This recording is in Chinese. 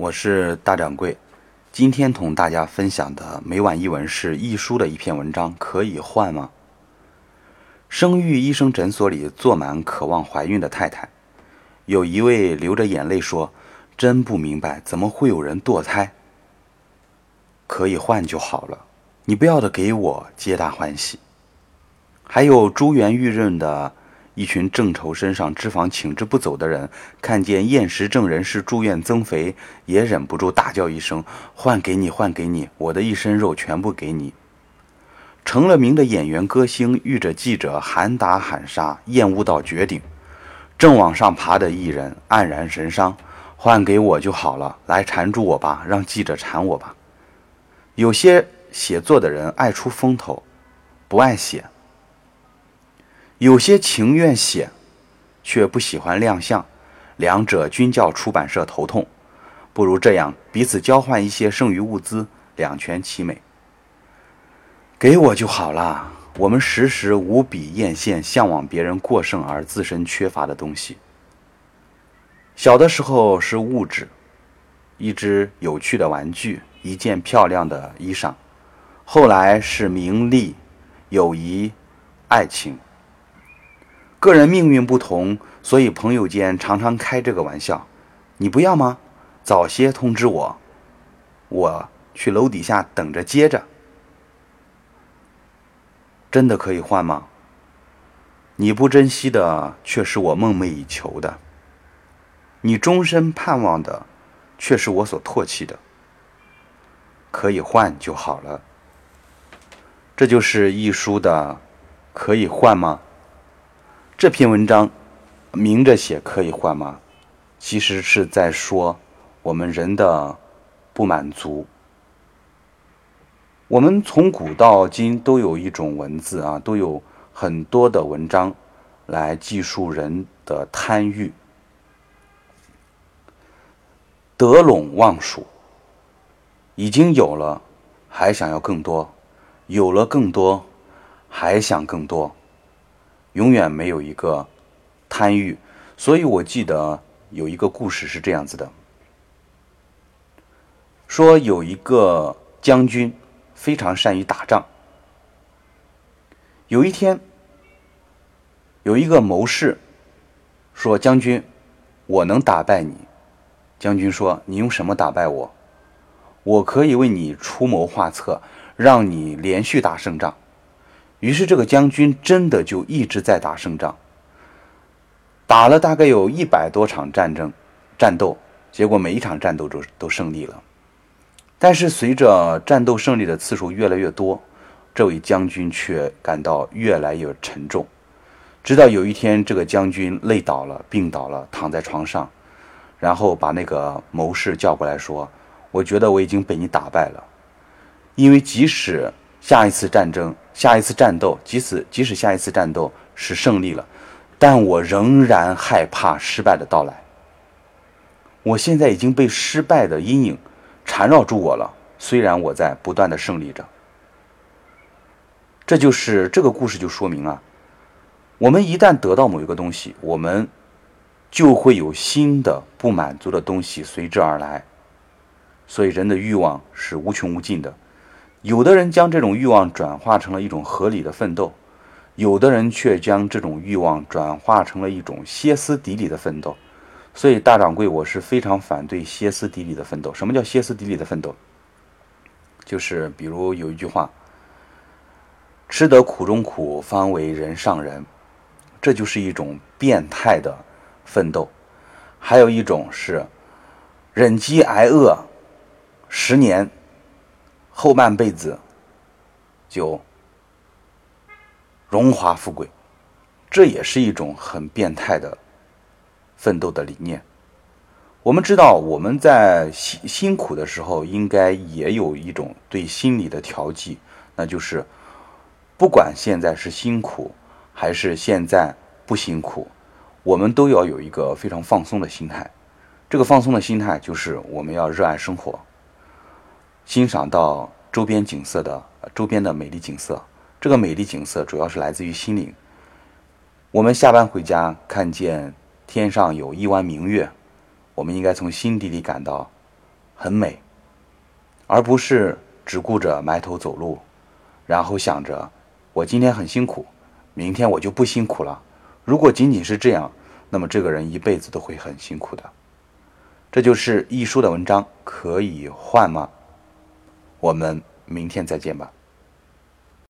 我是大掌柜，今天同大家分享的每晚一文是易书的一篇文章，可以换吗？生育医生诊所里坐满渴望怀孕的太太，有一位流着眼泪说：“真不明白，怎么会有人堕胎？可以换就好了，你不要的给我，皆大欢喜。”还有珠圆玉润的。一群正愁身上脂肪请之不走的人，看见厌食症人士住院增肥，也忍不住大叫一声：“换给你，换给你，我的一身肉全部给你！”成了名的演员歌星遇着记者喊打喊杀，厌恶到绝顶。正往上爬的艺人黯然神伤：“换给我就好了，来缠住我吧，让记者缠我吧。”有些写作的人爱出风头，不爱写。有些情愿写，却不喜欢亮相，两者均叫出版社头痛。不如这样，彼此交换一些剩余物资，两全其美。给我就好了。我们时时无比艳羡、向往别人过剩而自身缺乏的东西。小的时候是物质，一只有趣的玩具，一件漂亮的衣裳；后来是名利、友谊、爱情。个人命运不同，所以朋友间常常开这个玩笑：“你不要吗？早些通知我，我去楼底下等着接着。”真的可以换吗？你不珍惜的，却是我梦寐以求的；你终身盼望的，却是我所唾弃的。可以换就好了。这就是一书的，可以换吗？这篇文章明着写可以换吗？其实是在说我们人的不满足。我们从古到今都有一种文字啊，都有很多的文章来记述人的贪欲、得陇望蜀。已经有了，还想要更多；有了更多，还想更多。永远没有一个贪欲，所以我记得有一个故事是这样子的：说有一个将军非常善于打仗。有一天，有一个谋士说：“将军，我能打败你。”将军说：“你用什么打败我？我可以为你出谋划策，让你连续打胜仗。”于是，这个将军真的就一直在打胜仗，打了大概有一百多场战争、战斗，结果每一场战斗都都胜利了。但是，随着战斗胜利的次数越来越多，这位将军却感到越来越沉重。直到有一天，这个将军累倒了、病倒了，躺在床上，然后把那个谋士叫过来说：“我觉得我已经被你打败了，因为即使……”下一次战争，下一次战斗，即使即使下一次战斗是胜利了，但我仍然害怕失败的到来。我现在已经被失败的阴影缠绕住我了，虽然我在不断的胜利着。这就是这个故事就说明啊，我们一旦得到某一个东西，我们就会有新的不满足的东西随之而来，所以人的欲望是无穷无尽的。有的人将这种欲望转化成了一种合理的奋斗，有的人却将这种欲望转化成了一种歇斯底里的奋斗。所以，大掌柜，我是非常反对歇斯底里的奋斗。什么叫歇斯底里的奋斗？就是比如有一句话：“吃得苦中苦，方为人上人。”这就是一种变态的奋斗。还有一种是忍饥挨饿十年。后半辈子就荣华富贵，这也是一种很变态的奋斗的理念。我们知道，我们在辛辛苦的时候，应该也有一种对心理的调剂，那就是不管现在是辛苦还是现在不辛苦，我们都要有一个非常放松的心态。这个放松的心态就是我们要热爱生活。欣赏到周边景色的周边的美丽景色，这个美丽景色主要是来自于心灵。我们下班回家，看见天上有一弯明月，我们应该从心底里感到很美，而不是只顾着埋头走路，然后想着我今天很辛苦，明天我就不辛苦了。如果仅仅是这样，那么这个人一辈子都会很辛苦的。这就是一书的文章，可以换吗？我们明天再见吧。